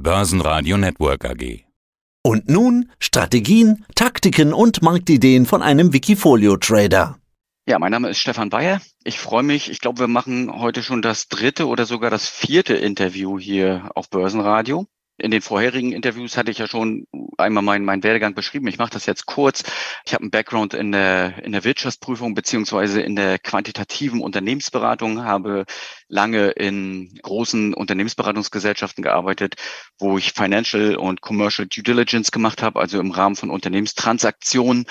Börsenradio Network AG. Und nun Strategien, Taktiken und Marktideen von einem Wikifolio-Trader. Ja, mein Name ist Stefan Bayer. Ich freue mich. Ich glaube, wir machen heute schon das dritte oder sogar das vierte Interview hier auf Börsenradio. In den vorherigen Interviews hatte ich ja schon einmal meinen, meinen Werdegang beschrieben. Ich mache das jetzt kurz. Ich habe einen Background in der, in der Wirtschaftsprüfung beziehungsweise in der quantitativen Unternehmensberatung, habe lange in großen Unternehmensberatungsgesellschaften gearbeitet, wo ich Financial und Commercial Due Diligence gemacht habe, also im Rahmen von Unternehmenstransaktionen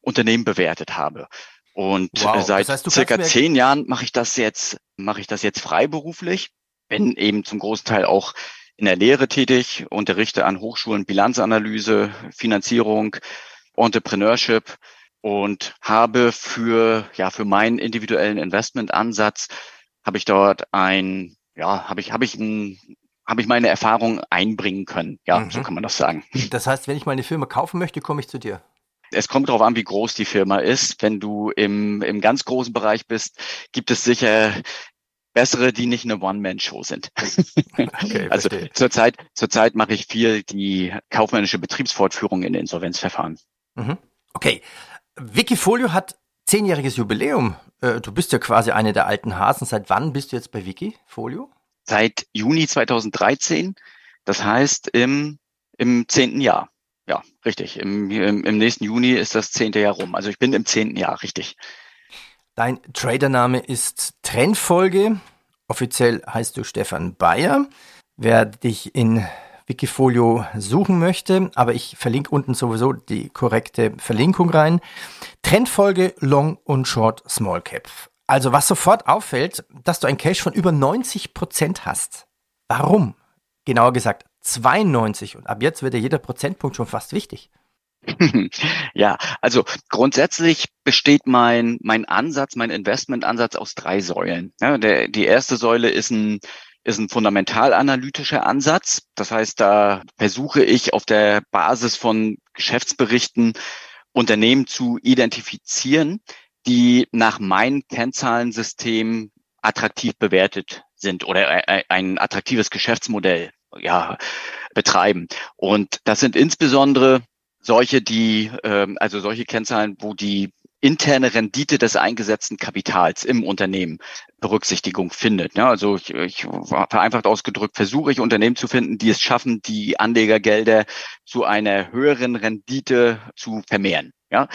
Unternehmen bewertet habe. Und wow. seit das heißt, circa zehn Jahren mache ich das jetzt, mache ich das jetzt freiberuflich, bin eben zum großen Teil auch in der Lehre tätig, unterrichte an Hochschulen Bilanzanalyse, Finanzierung, Entrepreneurship und habe für, ja, für meinen individuellen Investmentansatz habe ich dort ein, ja, habe ich, habe ich ein, habe ich meine Erfahrung einbringen können. Ja, mhm. so kann man das sagen. Das heißt, wenn ich meine Firma kaufen möchte, komme ich zu dir. Es kommt darauf an, wie groß die Firma ist. Wenn du im, im ganz großen Bereich bist, gibt es sicher bessere, die nicht eine One-Man-Show sind. Okay, also zurzeit, zurzeit mache ich viel die kaufmännische Betriebsfortführung in Insolvenzverfahren. Mhm. Okay. Wikifolio hat zehnjähriges Jubiläum. Äh, du bist ja quasi eine der alten Hasen. Seit wann bist du jetzt bei Wikifolio? Seit Juni 2013. Das heißt im, im zehnten Jahr. Ja, richtig. Im, im, Im nächsten Juni ist das zehnte Jahr rum. Also ich bin im zehnten Jahr, richtig. Dein Tradername ist Trendfolge. Offiziell heißt du Stefan Bayer. Wer dich in Wikifolio suchen möchte, aber ich verlinke unten sowieso die korrekte Verlinkung rein. Trendfolge Long und Short Small Cap. Also was sofort auffällt, dass du ein Cash von über 90 Prozent hast. Warum? Genauer gesagt 92 und ab jetzt wird ja jeder Prozentpunkt schon fast wichtig. Ja, also grundsätzlich besteht mein, mein Ansatz, mein Investmentansatz aus drei Säulen. Ja, der, die erste Säule ist ein, ist ein fundamentalanalytischer Ansatz. Das heißt, da versuche ich auf der Basis von Geschäftsberichten Unternehmen zu identifizieren, die nach meinem Kennzahlensystem attraktiv bewertet sind oder ein attraktives Geschäftsmodell ja, betreiben. Und das sind insbesondere solche, die, ähm, also solche Kennzahlen, wo die interne Rendite des eingesetzten Kapitals im Unternehmen Berücksichtigung findet. Ja, also ich, ich vereinfacht ausgedrückt versuche ich Unternehmen zu finden, die es schaffen, die Anlegergelder zu einer höheren Rendite zu vermehren. Ja,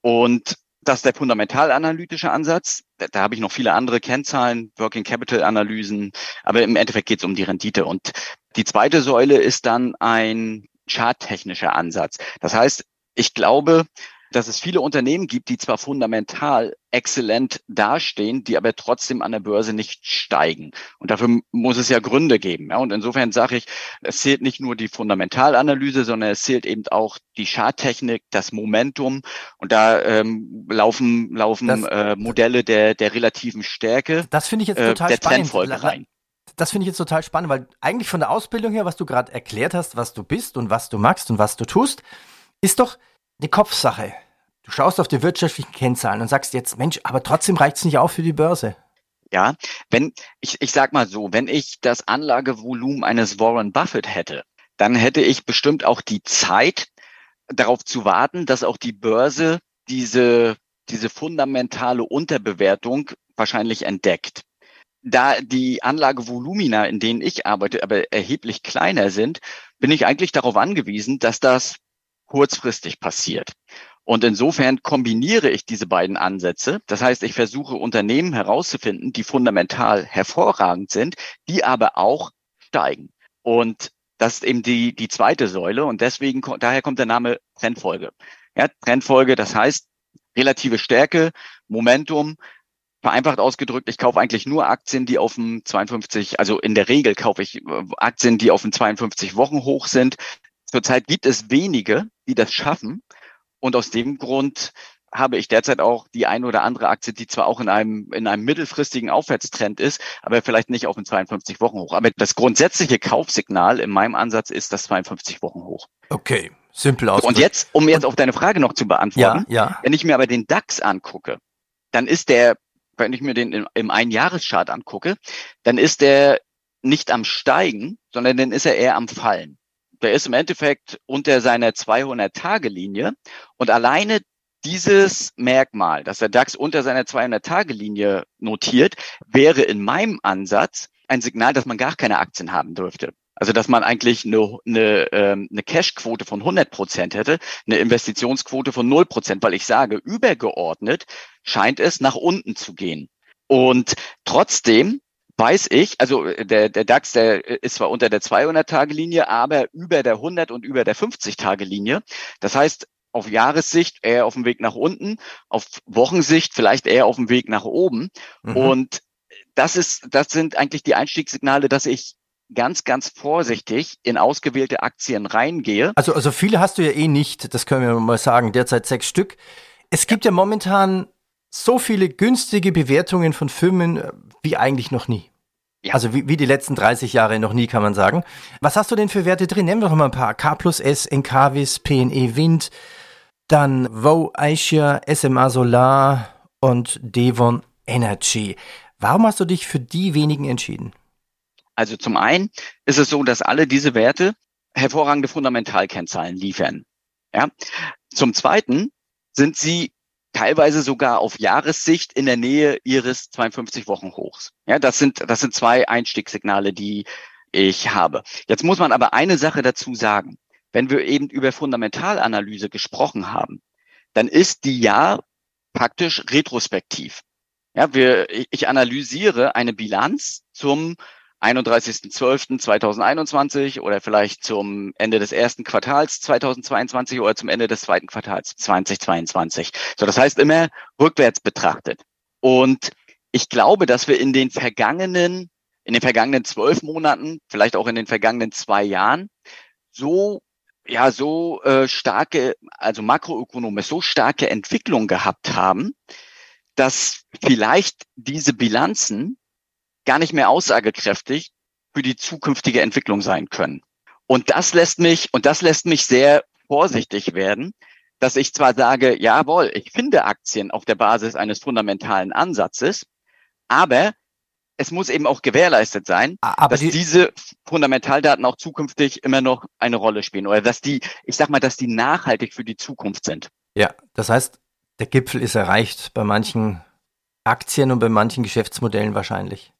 und das ist der fundamentalanalytische Ansatz. Da, da habe ich noch viele andere Kennzahlen, Working Capital Analysen, aber im Endeffekt geht es um die Rendite. Und die zweite Säule ist dann ein charttechnischer Ansatz. Das heißt, ich glaube, dass es viele Unternehmen gibt, die zwar fundamental exzellent dastehen, die aber trotzdem an der Börse nicht steigen. Und dafür muss es ja Gründe geben. Ja? Und insofern sage ich, es zählt nicht nur die Fundamentalanalyse, sondern es zählt eben auch die Charttechnik, das Momentum. Und da ähm, laufen, laufen das, äh, Modelle der, der relativen Stärke. Das finde ich jetzt total äh, der spannend. Trendfolge rein das finde ich jetzt total spannend, weil eigentlich von der Ausbildung her, was du gerade erklärt hast, was du bist und was du magst und was du tust, ist doch eine Kopfsache. Du schaust auf die wirtschaftlichen Kennzahlen und sagst jetzt, Mensch, aber trotzdem reicht es nicht auf für die Börse. Ja, wenn, ich, ich sag mal so, wenn ich das Anlagevolumen eines Warren Buffett hätte, dann hätte ich bestimmt auch die Zeit, darauf zu warten, dass auch die Börse diese, diese fundamentale Unterbewertung wahrscheinlich entdeckt da die Anlagevolumina, in denen ich arbeite, aber erheblich kleiner sind, bin ich eigentlich darauf angewiesen, dass das kurzfristig passiert. Und insofern kombiniere ich diese beiden Ansätze. Das heißt, ich versuche Unternehmen herauszufinden, die fundamental hervorragend sind, die aber auch steigen. Und das ist eben die, die zweite Säule. Und deswegen, daher kommt der Name Trendfolge. Ja, Trendfolge, das heißt, relative Stärke, Momentum, vereinfacht ausgedrückt, ich kaufe eigentlich nur Aktien, die auf dem 52, also in der Regel kaufe ich äh, Aktien, die auf dem 52 Wochen hoch sind. Zurzeit gibt es wenige, die das schaffen. Und aus dem Grund habe ich derzeit auch die ein oder andere Aktie, die zwar auch in einem, in einem mittelfristigen Aufwärtstrend ist, aber vielleicht nicht auf dem 52 Wochen hoch. Aber das grundsätzliche Kaufsignal in meinem Ansatz ist das 52 Wochen hoch. Okay, simpel aus. Und jetzt, um jetzt auf deine Frage noch zu beantworten, ja, ja. wenn ich mir aber den DAX angucke, dann ist der wenn ich mir den im Einjahreschart angucke, dann ist der nicht am Steigen, sondern dann ist er eher am Fallen. Der ist im Endeffekt unter seiner 200-Tage-Linie und alleine dieses Merkmal, dass der DAX unter seiner 200-Tage-Linie notiert, wäre in meinem Ansatz ein Signal, dass man gar keine Aktien haben dürfte. Also dass man eigentlich eine, eine, ähm, eine Cash-Quote von 100 Prozent hätte, eine Investitionsquote von 0 Prozent, weil ich sage, übergeordnet scheint es nach unten zu gehen. Und trotzdem weiß ich, also der, der DAX, der ist zwar unter der 200-Tage-Linie, aber über der 100 und über der 50-Tage-Linie. Das heißt, auf Jahressicht eher auf dem Weg nach unten, auf Wochensicht vielleicht eher auf dem Weg nach oben. Mhm. Und das ist, das sind eigentlich die Einstiegssignale, dass ich ganz, ganz vorsichtig in ausgewählte Aktien reingehe. Also, also viele hast du ja eh nicht, das können wir mal sagen, derzeit sechs Stück. Es gibt ja, momentan so viele günstige Bewertungen von Firmen äh, wie eigentlich noch nie. Ja. Also wie, wie die letzten 30 Jahre noch nie, kann man sagen. Was hast du denn für Werte drin? Nennen wir doch mal ein paar. K plus S, Encavis, PNE Wind, dann Vo Asia, SMA Solar und Devon Energy. Warum hast du dich für die wenigen entschieden? Also zum einen ist es so, dass alle diese Werte hervorragende Fundamentalkennzahlen liefern. Ja. Zum zweiten sind sie teilweise sogar auf Jahressicht in der Nähe ihres 52 Wochen Hochs. Ja, das sind, das sind zwei Einstiegssignale, die ich habe. Jetzt muss man aber eine Sache dazu sagen. Wenn wir eben über Fundamentalanalyse gesprochen haben, dann ist die ja praktisch retrospektiv. Ja, wir, ich analysiere eine Bilanz zum 31.12.2021 oder vielleicht zum Ende des ersten Quartals 2022 oder zum Ende des zweiten Quartals 2022. So, das heißt immer rückwärts betrachtet. Und ich glaube, dass wir in den vergangenen, in den vergangenen zwölf Monaten, vielleicht auch in den vergangenen zwei Jahren, so ja so äh, starke, also makroökonomisch so starke Entwicklung gehabt haben, dass vielleicht diese Bilanzen gar nicht mehr aussagekräftig für die zukünftige Entwicklung sein können. Und das lässt mich, und das lässt mich sehr vorsichtig werden, dass ich zwar sage, jawohl, ich finde Aktien auf der Basis eines fundamentalen Ansatzes, aber es muss eben auch gewährleistet sein, aber dass die diese Fundamentaldaten auch zukünftig immer noch eine Rolle spielen oder dass die, ich sag mal, dass die nachhaltig für die Zukunft sind. Ja, das heißt, der Gipfel ist erreicht bei manchen Aktien und bei manchen Geschäftsmodellen wahrscheinlich.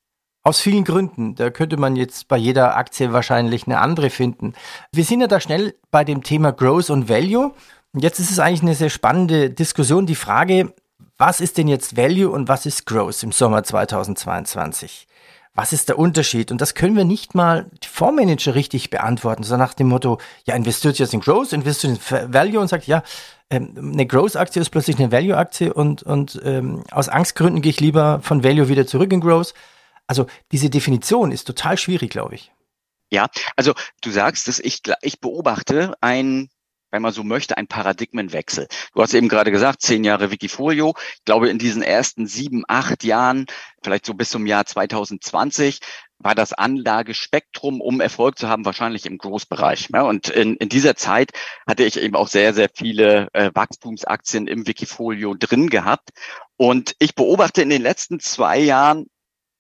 Aus vielen Gründen. Da könnte man jetzt bei jeder Aktie wahrscheinlich eine andere finden. Wir sind ja da schnell bei dem Thema Growth und Value. Und jetzt ist es eigentlich eine sehr spannende Diskussion. Die Frage, was ist denn jetzt Value und was ist Growth im Sommer 2022? Was ist der Unterschied? Und das können wir nicht mal die Fondsmanager richtig beantworten, so nach dem Motto, ja, investiert jetzt in Growth, investiert in Value und sagt, ja, ähm, eine Growth-Aktie ist plötzlich eine Value-Aktie und, und ähm, aus Angstgründen gehe ich lieber von Value wieder zurück in Growth. Also diese Definition ist total schwierig, glaube ich. Ja, also du sagst es, ich, ich beobachte ein, wenn man so möchte, ein Paradigmenwechsel. Du hast eben gerade gesagt, zehn Jahre Wikifolio. Ich glaube, in diesen ersten sieben, acht Jahren, vielleicht so bis zum Jahr 2020, war das Anlagespektrum, um Erfolg zu haben, wahrscheinlich im Großbereich. Ja, und in, in dieser Zeit hatte ich eben auch sehr, sehr viele äh, Wachstumsaktien im Wikifolio drin gehabt. Und ich beobachte in den letzten zwei Jahren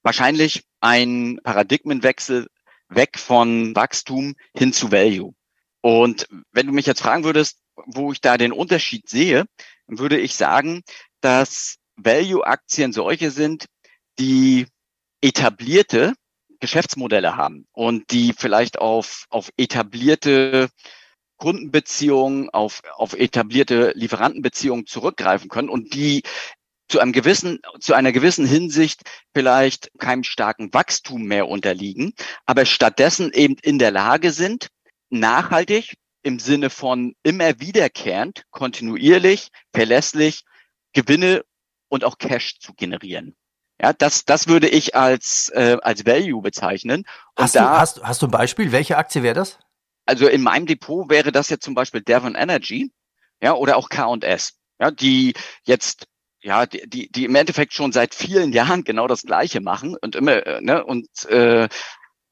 wahrscheinlich ein Paradigmenwechsel weg von Wachstum hin zu Value. Und wenn du mich jetzt fragen würdest, wo ich da den Unterschied sehe, würde ich sagen, dass Value-Aktien solche sind, die etablierte Geschäftsmodelle haben und die vielleicht auf, auf etablierte Kundenbeziehungen, auf, auf etablierte Lieferantenbeziehungen zurückgreifen können und die zu einem gewissen, zu einer gewissen Hinsicht vielleicht keinem starken Wachstum mehr unterliegen, aber stattdessen eben in der Lage sind, nachhaltig im Sinne von immer wiederkehrend, kontinuierlich, verlässlich Gewinne und auch Cash zu generieren. Ja, das, das würde ich als, äh, als Value bezeichnen. Und hast, da, du, hast, hast du ein Beispiel? Welche Aktie wäre das? Also in meinem Depot wäre das jetzt zum Beispiel Devon Energy, ja, oder auch K&S, ja, die jetzt ja, die, die, die im Endeffekt schon seit vielen Jahren genau das Gleiche machen und immer, äh, ne, und, äh,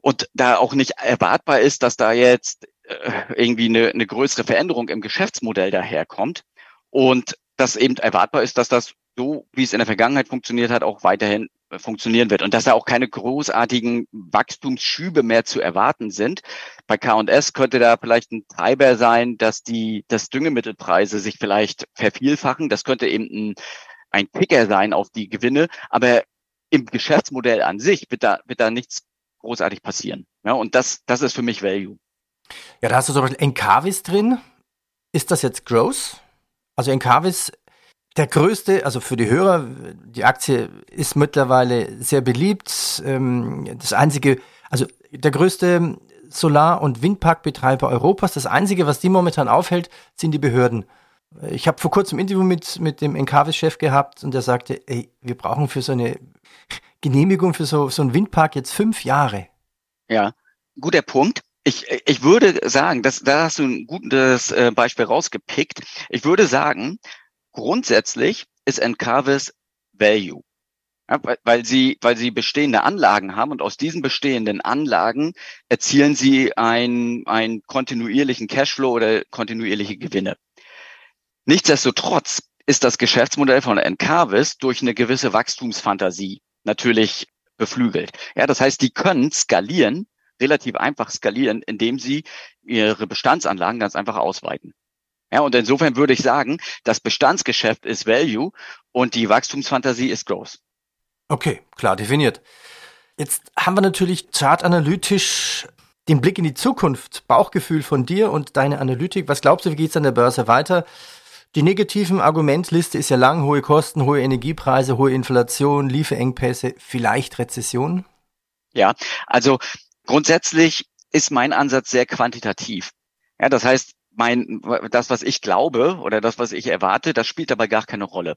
und da auch nicht erwartbar ist, dass da jetzt äh, irgendwie eine, eine größere Veränderung im Geschäftsmodell daherkommt und dass eben erwartbar ist, dass das so, wie es in der Vergangenheit funktioniert hat, auch weiterhin funktionieren wird und dass da auch keine großartigen Wachstumsschübe mehr zu erwarten sind. Bei K&S könnte da vielleicht ein Treiber sein, dass die, dass Düngemittelpreise sich vielleicht vervielfachen. Das könnte eben ein, ein Kicker sein auf die Gewinne. Aber im Geschäftsmodell an sich wird da, wird da nichts großartig passieren. Ja, und das, das ist für mich Value. Ja, da hast du zum Beispiel Encarvis drin. Ist das jetzt Growth? Also Encarvis der größte, also für die Hörer, die Aktie ist mittlerweile sehr beliebt. Ähm, das einzige, also der größte Solar- und Windparkbetreiber Europas. Das einzige, was die momentan aufhält, sind die Behörden. Ich habe vor kurzem ein Interview mit, mit dem Encarvis-Chef gehabt und der sagte, ey, wir brauchen für so eine Genehmigung für so, so einen Windpark jetzt fünf Jahre. Ja, guter Punkt. Ich, ich würde sagen, dass, da hast du ein gutes äh, Beispiel rausgepickt. Ich würde sagen, grundsätzlich ist Encarvis Value. Ja, weil sie, weil sie bestehende Anlagen haben und aus diesen bestehenden Anlagen erzielen sie einen, einen kontinuierlichen Cashflow oder kontinuierliche Gewinne. Nichtsdestotrotz ist das Geschäftsmodell von Encarvis durch eine gewisse Wachstumsfantasie natürlich beflügelt. Ja, das heißt, die können skalieren, relativ einfach skalieren, indem sie ihre Bestandsanlagen ganz einfach ausweiten. Ja, und insofern würde ich sagen, das Bestandsgeschäft ist Value und die Wachstumsfantasie ist Growth. Okay, klar definiert. Jetzt haben wir natürlich chartanalytisch den Blick in die Zukunft, Bauchgefühl von dir und deine Analytik. Was glaubst du, wie geht es an der Börse weiter? Die negativen Argumentliste ist ja lang, hohe Kosten, hohe Energiepreise, hohe Inflation, Lieferengpässe, vielleicht Rezession? Ja, also grundsätzlich ist mein Ansatz sehr quantitativ. Ja, das heißt, mein, das, was ich glaube oder das, was ich erwarte, das spielt dabei gar keine Rolle.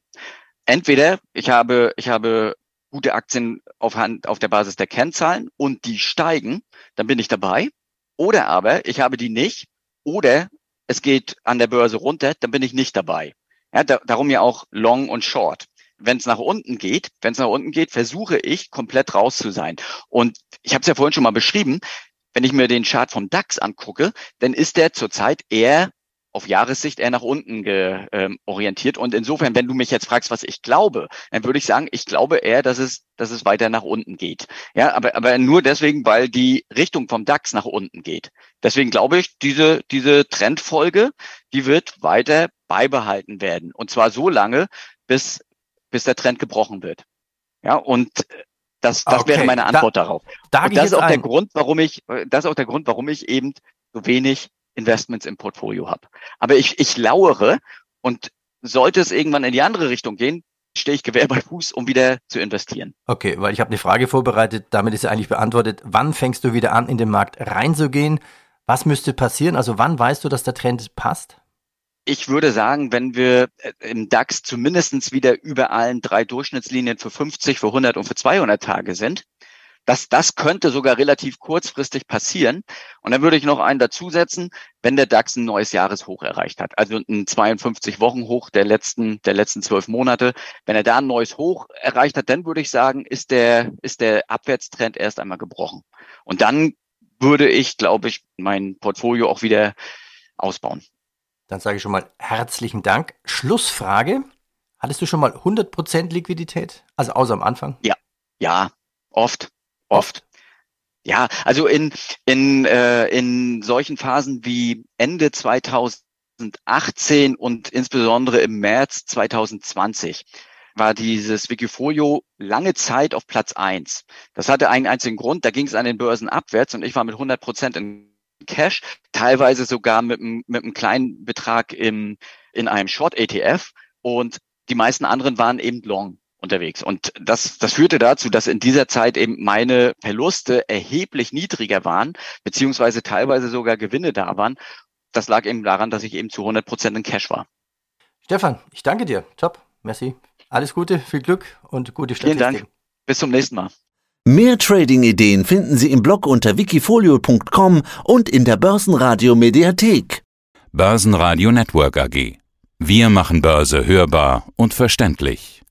Entweder ich habe, ich habe gute Aktien auf, Hand, auf der Basis der Kennzahlen und die steigen, dann bin ich dabei. Oder aber ich habe die nicht oder es geht an der Börse runter, dann bin ich nicht dabei. Ja, da, darum ja auch Long und Short. Wenn es nach unten geht, wenn es nach unten geht, versuche ich komplett raus zu sein. Und ich habe es ja vorhin schon mal beschrieben, wenn ich mir den Chart vom DAX angucke, dann ist der zurzeit eher auf Jahressicht eher nach unten ge, ähm, orientiert. Und insofern, wenn du mich jetzt fragst, was ich glaube, dann würde ich sagen, ich glaube eher, dass es, dass es weiter nach unten geht. Ja, aber, aber nur deswegen, weil die Richtung vom DAX nach unten geht. Deswegen glaube ich, diese, diese Trendfolge, die wird weiter beibehalten werden. Und zwar so lange, bis, bis der Trend gebrochen wird. Ja, und das, das okay. wäre meine Antwort da, darauf. Da und das ist auch ein. der Grund, warum ich, das ist auch der Grund, warum ich eben so wenig Investments im Portfolio habe. Aber ich, ich lauere und sollte es irgendwann in die andere Richtung gehen, stehe ich Gewehr bei Fuß, um wieder zu investieren. Okay, weil ich habe eine Frage vorbereitet, damit ist ja eigentlich beantwortet. Wann fängst du wieder an, in den Markt reinzugehen? Was müsste passieren? Also wann weißt du, dass der Trend passt? Ich würde sagen, wenn wir äh, im DAX zumindestens wieder über allen drei Durchschnittslinien für 50, für 100 und für 200 Tage sind, das, das könnte sogar relativ kurzfristig passieren. Und dann würde ich noch einen dazusetzen, wenn der DAX ein neues Jahreshoch erreicht hat, also ein 52-Wochen-Hoch der letzten, der letzten zwölf Monate. Wenn er da ein neues Hoch erreicht hat, dann würde ich sagen, ist der, ist der Abwärtstrend erst einmal gebrochen. Und dann würde ich, glaube ich, mein Portfolio auch wieder ausbauen. Dann sage ich schon mal herzlichen Dank. Schlussfrage. Hattest du schon mal 100% Liquidität? Also außer am Anfang? Ja, ja, oft, oft. Ja, also in, in, äh, in solchen Phasen wie Ende 2018 und insbesondere im März 2020 war dieses Wikifolio lange Zeit auf Platz eins. Das hatte einen einzigen Grund, da ging es an den Börsen abwärts und ich war mit 100 Prozent in Cash, teilweise sogar mit, mit einem kleinen Betrag im, in einem Short-ETF und die meisten anderen waren eben long unterwegs. Und das, das führte dazu, dass in dieser Zeit eben meine Verluste erheblich niedriger waren, beziehungsweise teilweise sogar Gewinne da waren. Das lag eben daran, dass ich eben zu 100 Prozent in Cash war. Stefan, ich danke dir. Top. Merci. Alles Gute, viel Glück und gute Statistik. Vielen Dank. Bis zum nächsten Mal. Mehr Trading-Ideen finden Sie im Blog unter wikifolio.com und in der Börsenradio Mediathek. Börsenradio Network AG. Wir machen Börse hörbar und verständlich.